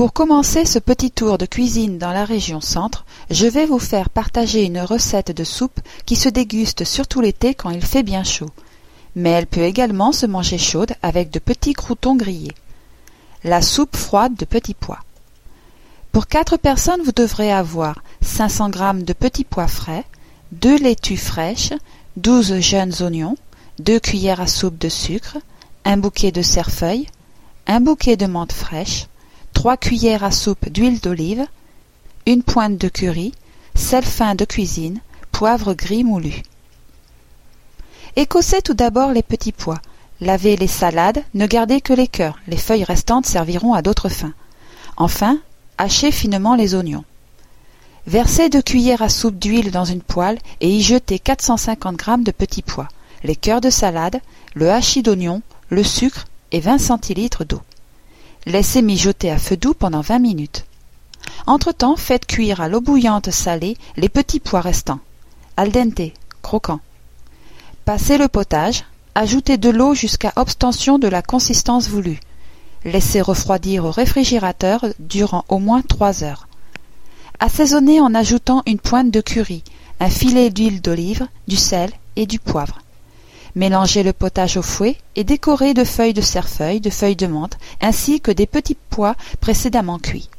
Pour commencer ce petit tour de cuisine dans la région centre, je vais vous faire partager une recette de soupe qui se déguste surtout l'été quand il fait bien chaud. Mais elle peut également se manger chaude avec de petits croutons grillés. La soupe froide de petits pois. Pour quatre personnes, vous devrez avoir 500 g de petits pois frais, deux laitues fraîches, 12 jeunes oignons, deux cuillères à soupe de sucre, un bouquet de cerfeuil, un bouquet de menthe fraîche, trois cuillères à soupe d'huile d'olive, une pointe de curry, sel fin de cuisine, poivre gris moulu. Écossez tout d'abord les petits pois. Lavez les salades, ne gardez que les cœurs, les feuilles restantes serviront à d'autres fins. Enfin, hachez finement les oignons. Versez deux cuillères à soupe d'huile dans une poêle et y jetez 450 g de petits pois, les cœurs de salade, le hachis d'oignon, le sucre et 20 centilitres d'eau. Laissez mijoter à feu doux pendant 20 minutes. Entre-temps, faites cuire à l'eau bouillante salée les petits pois restants. Al dente, croquants. Passez le potage, ajoutez de l'eau jusqu'à obtention de la consistance voulue. Laissez refroidir au réfrigérateur durant au moins trois heures. Assaisonnez en ajoutant une pointe de curry, un filet d'huile d'olive, du sel et du poivre. Mélangez le potage au fouet et décorez de feuilles de cerfeuil, de feuilles de menthe, ainsi que des petits pois précédemment cuits.